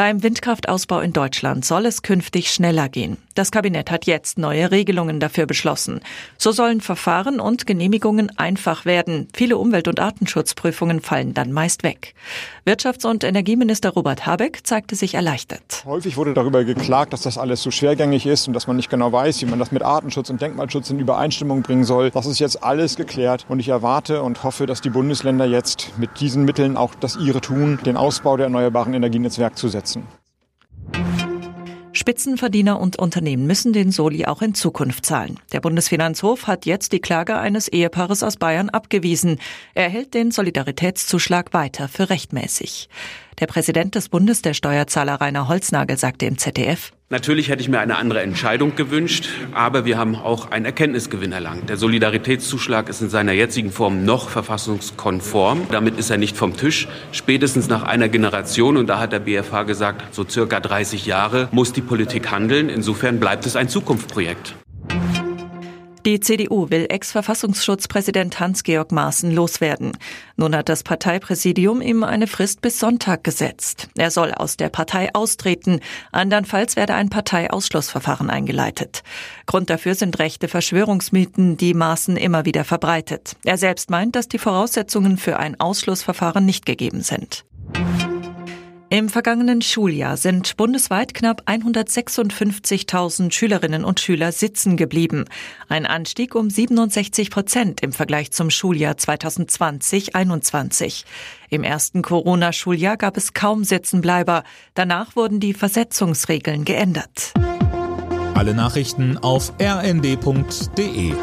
Beim Windkraftausbau in Deutschland soll es künftig schneller gehen. Das Kabinett hat jetzt neue Regelungen dafür beschlossen. So sollen Verfahren und Genehmigungen einfach werden. Viele Umwelt- und Artenschutzprüfungen fallen dann meist weg. Wirtschafts- und Energieminister Robert Habeck zeigte sich erleichtert. Häufig wurde darüber geklagt, dass das alles so schwergängig ist und dass man nicht genau weiß, wie man das mit Artenschutz und Denkmalschutz in Übereinstimmung bringen soll. Das ist jetzt alles geklärt und ich erwarte und hoffe, dass die Bundesländer jetzt mit diesen Mitteln auch das ihre tun, den Ausbau der erneuerbaren Energienetzwerke zu setzen. Spitzenverdiener und Unternehmen müssen den Soli auch in Zukunft zahlen. Der Bundesfinanzhof hat jetzt die Klage eines Ehepaares aus Bayern abgewiesen. Er hält den Solidaritätszuschlag weiter für rechtmäßig. Der Präsident des Bundes der Steuerzahler Rainer Holznagel sagte im ZDF, Natürlich hätte ich mir eine andere Entscheidung gewünscht, aber wir haben auch einen Erkenntnisgewinn erlangt. Der Solidaritätszuschlag ist in seiner jetzigen Form noch verfassungskonform. Damit ist er nicht vom Tisch. Spätestens nach einer Generation, und da hat der BFH gesagt, so circa 30 Jahre, muss die Politik handeln. Insofern bleibt es ein Zukunftsprojekt. Die CDU will Ex-Verfassungsschutzpräsident Hans-Georg Maaßen loswerden. Nun hat das Parteipräsidium ihm eine Frist bis Sonntag gesetzt. Er soll aus der Partei austreten. Andernfalls werde ein Parteiausschlussverfahren eingeleitet. Grund dafür sind rechte Verschwörungsmythen, die Maaßen immer wieder verbreitet. Er selbst meint, dass die Voraussetzungen für ein Ausschlussverfahren nicht gegeben sind. Im vergangenen Schuljahr sind bundesweit knapp 156.000 Schülerinnen und Schüler sitzen geblieben. Ein Anstieg um 67 Prozent im Vergleich zum Schuljahr 2020-21. Im ersten Corona-Schuljahr gab es kaum Sitzenbleiber. Danach wurden die Versetzungsregeln geändert. Alle Nachrichten auf rnd.de